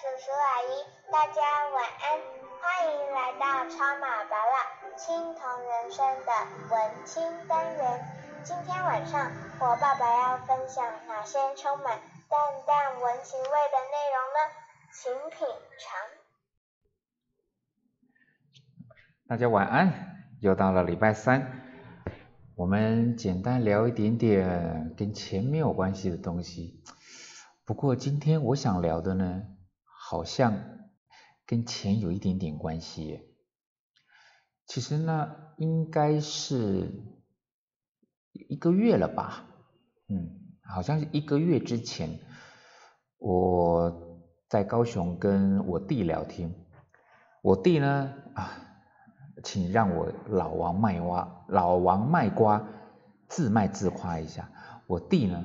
叔叔阿姨，大家晚安，欢迎来到超马爸爸青铜人生的文青单元。今天晚上我爸爸要分享哪些充满淡淡文情味的内容呢？请品尝。大家晚安，又到了礼拜三，我们简单聊一点点跟钱没有关系的东西。不过今天我想聊的呢，好像跟钱有一点点关系。其实呢，应该是一个月了吧，嗯，好像是一个月之前，我在高雄跟我弟聊天，我弟呢啊，请让我老王卖瓜，老王卖瓜，自卖自夸一下，我弟呢。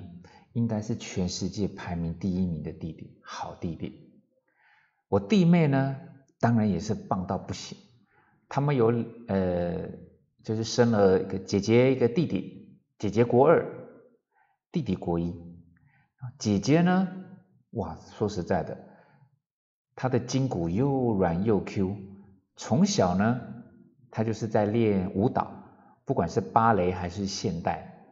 应该是全世界排名第一名的弟弟，好弟弟。我弟妹呢，当然也是棒到不行。他们有呃，就是生了一个姐姐，一个弟弟。姐姐国二，弟弟国一。姐姐呢，哇，说实在的，她的筋骨又软又 Q。从小呢，她就是在练舞蹈，不管是芭蕾还是现代，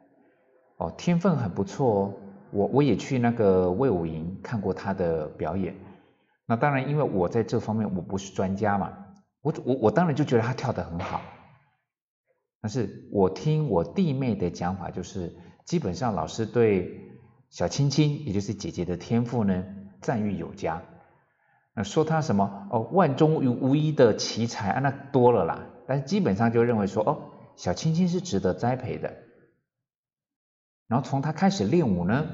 哦，天分很不错哦。我我也去那个魏武营看过她的表演，那当然，因为我在这方面我不是专家嘛，我我我当然就觉得他跳得很好，但是我听我弟妹的讲法，就是基本上老师对小青青，也就是姐姐的天赋呢赞誉有加，那说他什么哦万中无一的奇才啊那多了啦，但是基本上就认为说哦小青青是值得栽培的。然后从他开始练舞呢，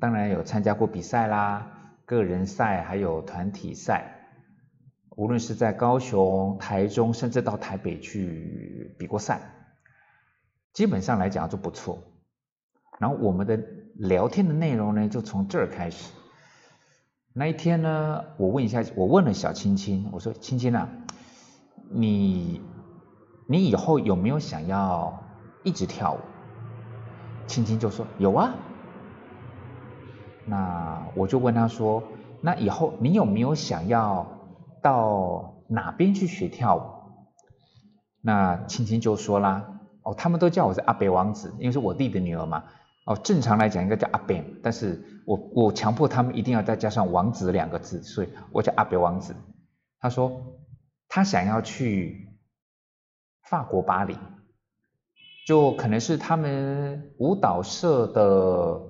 当然有参加过比赛啦，个人赛还有团体赛，无论是在高雄、台中，甚至到台北去比过赛，基本上来讲就不错。然后我们的聊天的内容呢，就从这儿开始。那一天呢，我问一下，我问了小青青，我说：“青青啊，你你以后有没有想要？”一直跳舞，青青就说有啊。那我就问他说：“那以后你有没有想要到哪边去学跳舞？”那青青就说啦：“哦，他们都叫我是阿北王子，因为是我弟的女儿嘛。哦，正常来讲应该叫阿北，但是我我强迫他们一定要再加上王子两个字，所以我叫阿北王子。”他说他想要去法国巴黎。就可能是他们舞蹈社的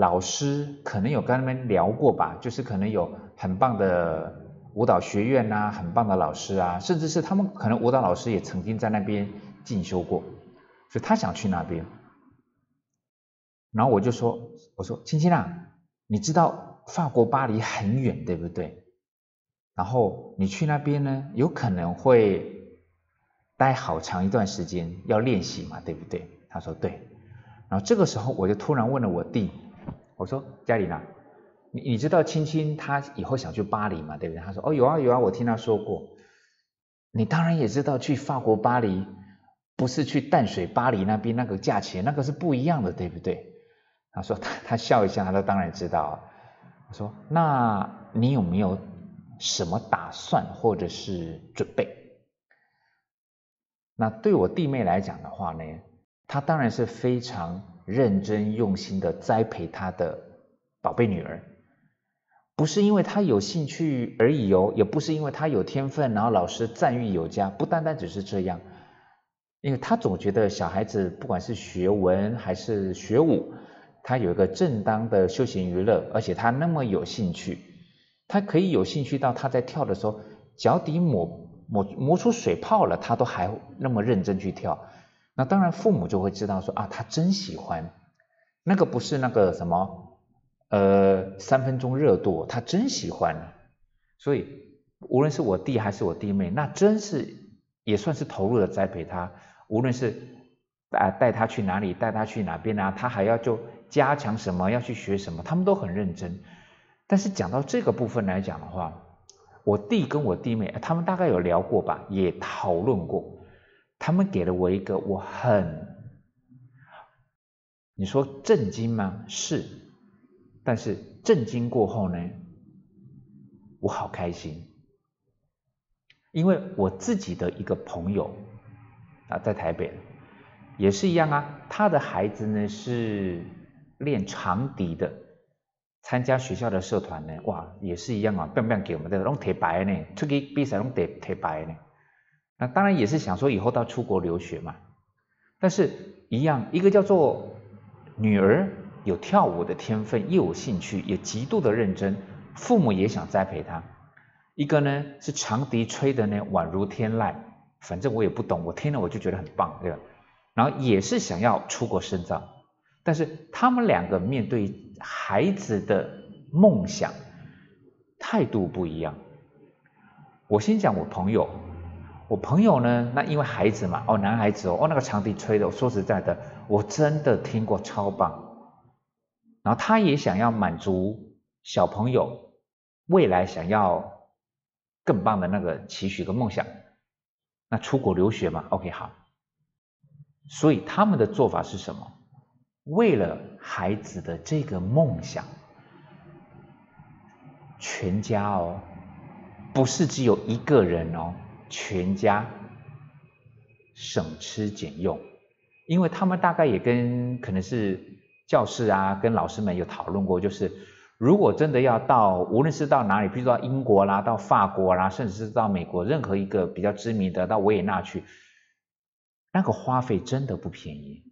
老师，可能有跟他们聊过吧，就是可能有很棒的舞蹈学院呐，很棒的老师啊，甚至是他们可能舞蹈老师也曾经在那边进修过，所以他想去那边。然后我就说，我说青青啊，你知道法国巴黎很远，对不对？然后你去那边呢，有可能会。待好长一段时间要练习嘛，对不对？他说对。然后这个时候我就突然问了我弟，我说嘉玲啊，你你知道青青他以后想去巴黎嘛，对不对？他说哦有啊有啊，我听他说过。你当然也知道去法国巴黎不是去淡水巴黎那边那个价钱那个是不一样的，对不对？他说他他笑一下，他说当然知道。我说那你有没有什么打算或者是准备？那对我弟妹来讲的话呢，他当然是非常认真用心的栽培他的宝贝女儿，不是因为他有兴趣而已哦，也不是因为他有天分，然后老师赞誉有加，不单单只是这样，因为他总觉得小孩子不管是学文还是学武，他有一个正当的休闲娱乐，而且他那么有兴趣，他可以有兴趣到他在跳的时候脚底抹。磨磨出水泡了，他都还那么认真去跳，那当然父母就会知道说啊，他真喜欢，那个不是那个什么，呃，三分钟热度，他真喜欢，所以无论是我弟还是我弟妹，那真是也算是投入的栽培他，无论是啊带他去哪里，带他去哪边啊，他还要就加强什么，要去学什么，他们都很认真。但是讲到这个部分来讲的话，我弟跟我弟妹，他们大概有聊过吧，也讨论过。他们给了我一个我很，你说震惊吗？是，但是震惊过后呢，我好开心，因为我自己的一个朋友啊，在台北也是一样啊，他的孩子呢是练长笛的，参加学校的社团呢，哇，也是一样啊，棒棒给我们的弄铁白呢，出去比赛弄铁铁白呢，那当然也是想说以后到出国留学嘛，但是一样，一个叫做女儿。有跳舞的天分，又有兴趣，也极度的认真，父母也想栽培她。一个呢是长笛吹的呢宛如天籁，反正我也不懂，我听了我就觉得很棒，对吧？然后也是想要出国深造，但是他们两个面对孩子的梦想态度不一样。我先讲我朋友，我朋友呢，那因为孩子嘛，哦，男孩子哦，哦，那个长笛吹的，说实在的，我真的听过超棒。然后他也想要满足小朋友未来想要更棒的那个期许跟梦想，那出国留学嘛，OK 好。所以他们的做法是什么？为了孩子的这个梦想，全家哦，不是只有一个人哦，全家省吃俭用，因为他们大概也跟可能是。教室啊，跟老师们有讨论过，就是如果真的要到，无论是到哪里，比如说到英国啦，到法国啦，甚至是到美国任何一个比较知名的，到维也纳去，那个花费真的不便宜。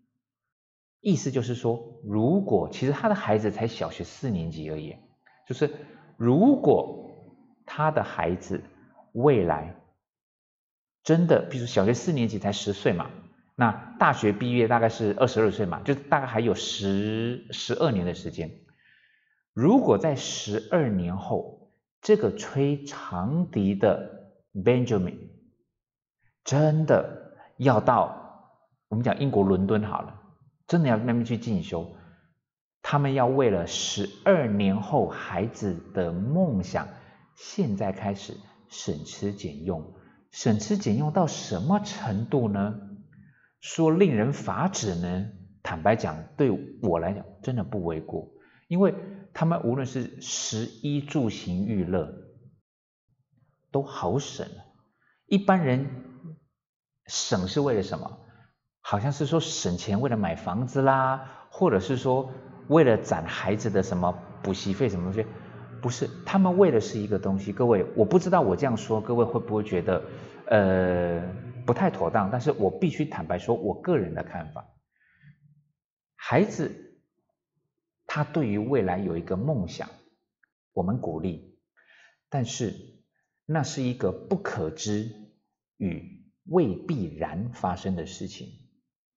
意思就是说，如果其实他的孩子才小学四年级而已，就是如果他的孩子未来真的，比如小学四年级才十岁嘛。那大学毕业大概是二十二岁嘛，就大概还有十十二年的时间。如果在十二年后，这个吹长笛的 Benjamin 真的要到我们讲英国伦敦好了，真的要那边去进修，他们要为了十二年后孩子的梦想，现在开始省吃俭用，省吃俭用到什么程度呢？说令人发指呢？坦白讲，对我来讲真的不为过，因为他们无论是食衣住行娱乐都好省。一般人省是为了什么？好像是说省钱为了买房子啦，或者是说为了攒孩子的什么补习费什么东西？不是，他们为的是一个东西。各位，我不知道我这样说，各位会不会觉得呃？不太妥当，但是我必须坦白说，我个人的看法，孩子他对于未来有一个梦想，我们鼓励，但是那是一个不可知与未必然发生的事情，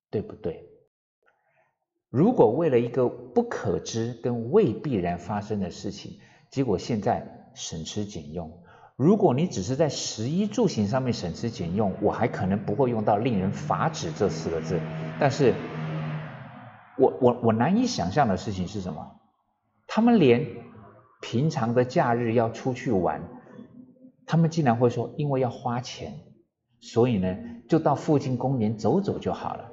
对不对？如果为了一个不可知跟未必然发生的事情，结果现在省吃俭用。如果你只是在食衣住行上面省吃俭用，我还可能不会用到“令人发指”这四个字。但是，我我我难以想象的事情是什么？他们连平常的假日要出去玩，他们竟然会说，因为要花钱，所以呢，就到附近公园走走就好了。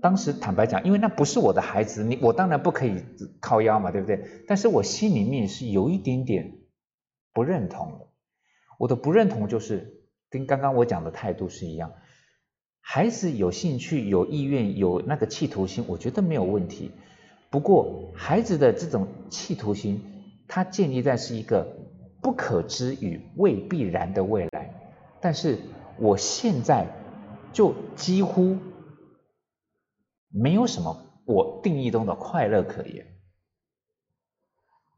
当时坦白讲，因为那不是我的孩子，你我当然不可以靠腰嘛，对不对？但是我心里面是有一点点。不认同的，我的不认同就是跟刚刚我讲的态度是一样。孩子有兴趣、有意愿、有那个企图心，我觉得没有问题。不过，孩子的这种企图心，它建立在是一个不可知与未必然的未来。但是，我现在就几乎没有什么我定义中的快乐可言。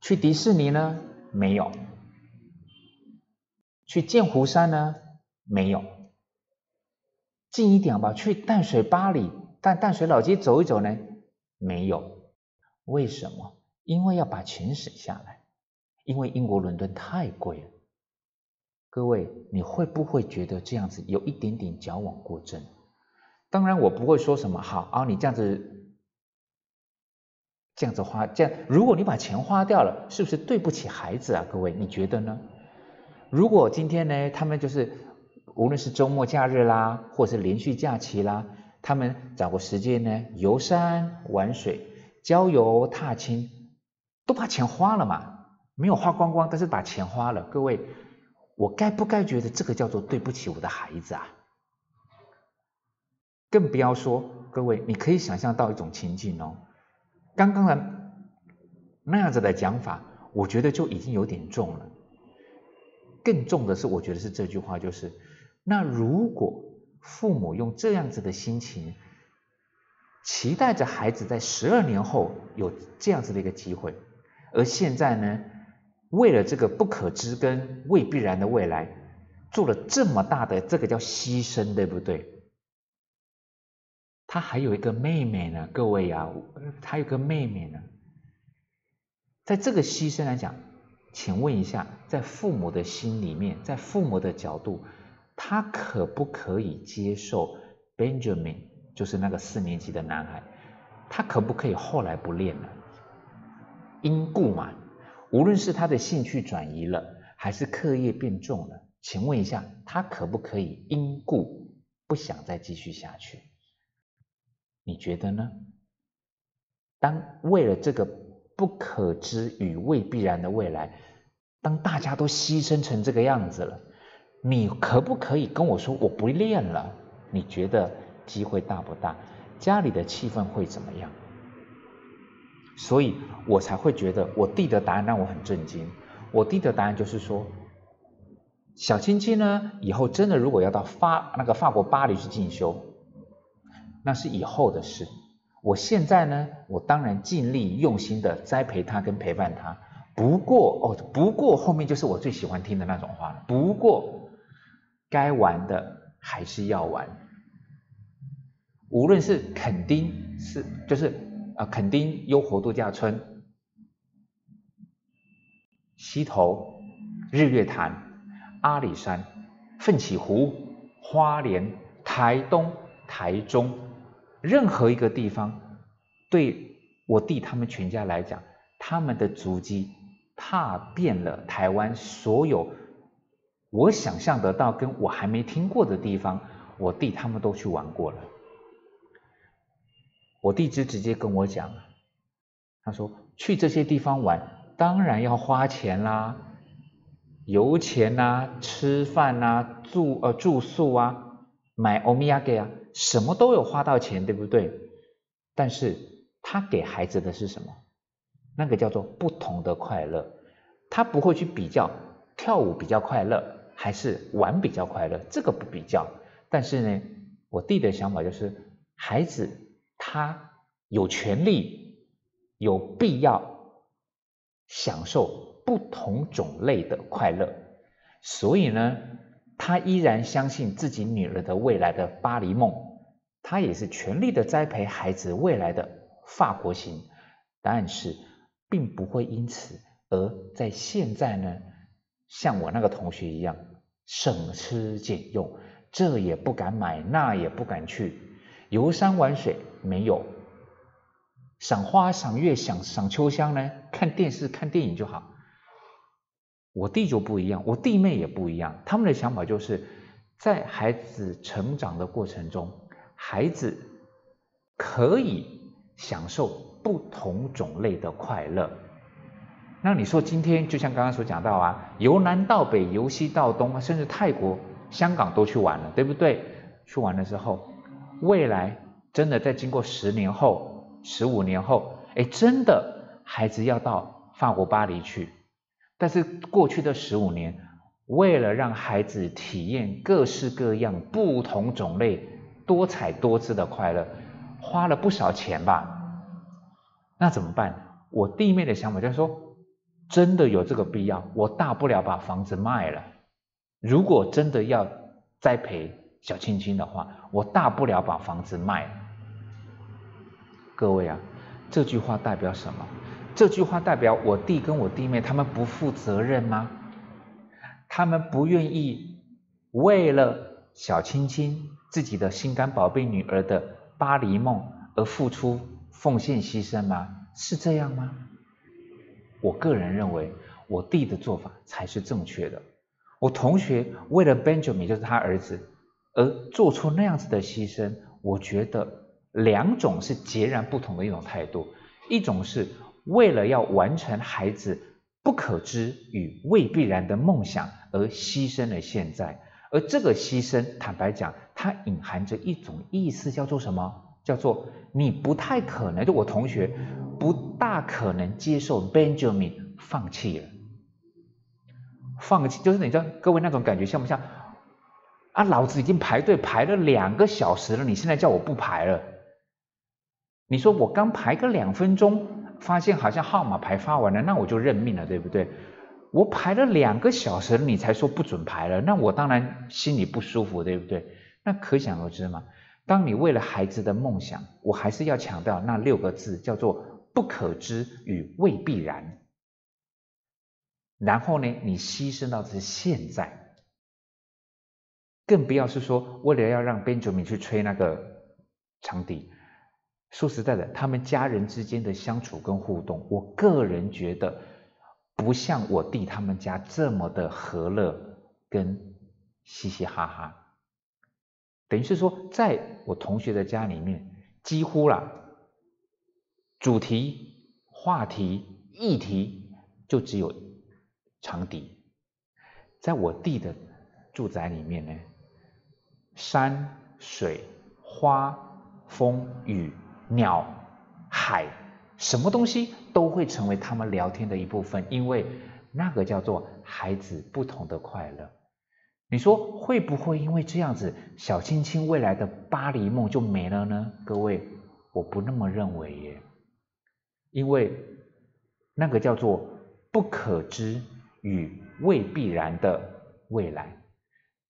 去迪士尼呢？没有。去剑湖山呢？没有，近一点吧。去淡水巴黎、淡淡水老街走一走呢？没有。为什么？因为要把钱省下来。因为英国伦敦太贵了。各位，你会不会觉得这样子有一点点矫枉过正？当然，我不会说什么。好啊，你这样子，这样子花，这样，如果你把钱花掉了，是不是对不起孩子啊？各位，你觉得呢？如果今天呢，他们就是无论是周末假日啦，或是连续假期啦，他们找个时间呢，游山玩水、郊游踏青，都把钱花了嘛，没有花光光，但是把钱花了。各位，我该不该觉得这个叫做对不起我的孩子啊？更不要说，各位，你可以想象到一种情境哦。刚刚的那样子的讲法，我觉得就已经有点重了。更重的是，我觉得是这句话，就是那如果父母用这样子的心情，期待着孩子在十二年后有这样子的一个机会，而现在呢，为了这个不可知跟未必然的未来，做了这么大的这个叫牺牲，对不对？他还有一个妹妹呢，各位呀，他有个妹妹呢，在这个牺牲来讲。请问一下，在父母的心里面，在父母的角度，他可不可以接受 Benjamin，就是那个四年级的男孩，他可不可以后来不练了？因故嘛，无论是他的兴趣转移了，还是课业变重了，请问一下，他可不可以因故不想再继续下去？你觉得呢？当为了这个。不可知与未必然的未来，当大家都牺牲成这个样子了，你可不可以跟我说我不练了？你觉得机会大不大？家里的气氛会怎么样？所以我才会觉得我弟的答案让我很震惊。我弟的答案就是说，小青青呢，以后真的如果要到法那个法国巴黎去进修，那是以后的事。我现在呢，我当然尽力用心的栽培他跟陪伴他。不过哦，不过后面就是我最喜欢听的那种话了。不过该玩的还是要玩，无论是垦丁是就是啊垦丁优活度假村、溪头、日月潭、阿里山、奋起湖、花莲、台东、台中。任何一个地方，对我弟他们全家来讲，他们的足迹踏遍了台湾所有我想象得到跟我还没听过的地方，我弟他们都去玩过了。我弟就直接跟我讲，他说去这些地方玩，当然要花钱啦，油钱呐，吃饭呐，住呃住宿啊，买欧米茄啊。什么都有花到钱，对不对？但是他给孩子的是什么？那个叫做不同的快乐。他不会去比较跳舞比较快乐还是玩比较快乐，这个不比较。但是呢，我弟的想法就是，孩子他有权利、有必要享受不同种类的快乐，所以呢。他依然相信自己女儿的未来的巴黎梦，他也是全力的栽培孩子未来的法国行，但是并不会因此而在现在呢，像我那个同学一样省吃俭用，这也不敢买，那也不敢去游山玩水，没有赏花赏月赏赏秋香呢，看电视看电影就好。我弟就不一样，我弟妹也不一样。他们的想法就是，在孩子成长的过程中，孩子可以享受不同种类的快乐。那你说今天就像刚刚所讲到啊，由南到北，由西到东，甚至泰国、香港都去玩了，对不对？去玩了之后，未来真的在经过十年后、十五年后，哎，真的孩子要到法国巴黎去。但是过去的十五年，为了让孩子体验各式各样、不同种类、多彩多姿的快乐，花了不少钱吧？那怎么办？我弟妹的想法就是说，真的有这个必要？我大不了把房子卖了。如果真的要栽培小青青的话，我大不了把房子卖了。各位啊，这句话代表什么？这句话代表我弟跟我弟妹他们不负责任吗？他们不愿意为了小青青自己的心肝宝贝女儿的巴黎梦而付出奉献牺牲吗？是这样吗？我个人认为我弟的做法才是正确的。我同学为了 Benjamin 就是他儿子而做出那样子的牺牲，我觉得两种是截然不同的一种态度，一种是。为了要完成孩子不可知与未必然的梦想而牺牲了现在。而这个牺牲，坦白讲，它隐含着一种意思，叫做什么？叫做你不太可能，就我同学不大可能接受 Benjamin 放弃了。放弃就是你知道各位那种感觉像不像？啊，老子已经排队排了两个小时了，你现在叫我不排了？你说我刚排个两分钟，发现好像号码牌发完了，那我就认命了，对不对？我排了两个小时，你才说不准排了，那我当然心里不舒服，对不对？那可想而知嘛。当你为了孩子的梦想，我还是要强调那六个字，叫做不可知与未必然。然后呢，你牺牲到的是现在，更不要是说为了要让 Benjamin 去吹那个长笛。说实在的，他们家人之间的相处跟互动，我个人觉得不像我弟他们家这么的和乐跟嘻嘻哈哈。等于是说，在我同学的家里面，几乎啦，主题、话题、议题就只有长笛。在我弟的住宅里面呢，山水、花、风雨。鸟、海，什么东西都会成为他们聊天的一部分，因为那个叫做孩子不同的快乐。你说会不会因为这样子，小青青未来的巴黎梦就没了呢？各位，我不那么认为耶，因为那个叫做不可知与未必然的未来，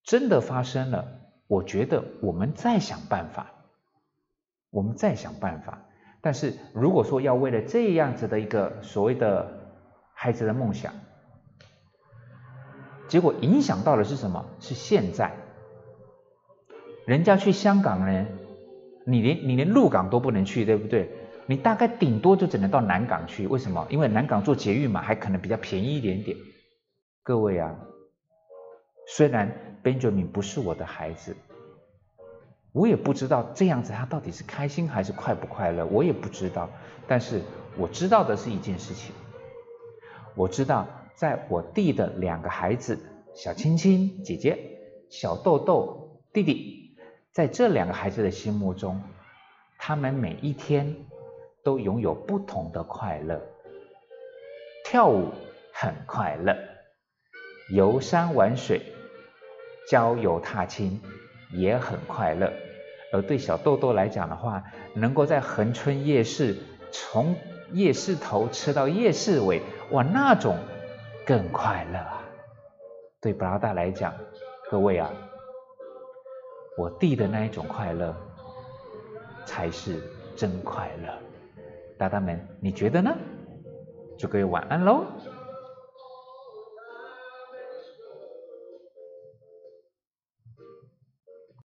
真的发生了，我觉得我们再想办法。我们再想办法，但是如果说要为了这样子的一个所谓的孩子的梦想，结果影响到的是什么？是现在，人家去香港呢，你连你连鹿港都不能去，对不对？你大概顶多就只能到南港去，为什么？因为南港做捷运嘛，还可能比较便宜一点点。各位啊，虽然 Benjamin 不是我的孩子。我也不知道这样子他到底是开心还是快不快乐，我也不知道。但是我知道的是一件事情，我知道在我弟的两个孩子小青青姐姐、小豆豆弟弟，在这两个孩子的心目中，他们每一天都拥有不同的快乐。跳舞很快乐，游山玩水、郊游踏青。也很快乐，而对小豆豆来讲的话，能够在恒春夜市从夜市头吃到夜市尾，哇，那种更快乐啊！对布拉达来讲，各位啊，我弟的那一种快乐才是真快乐。大大们，你觉得呢？祝各位晚安喽！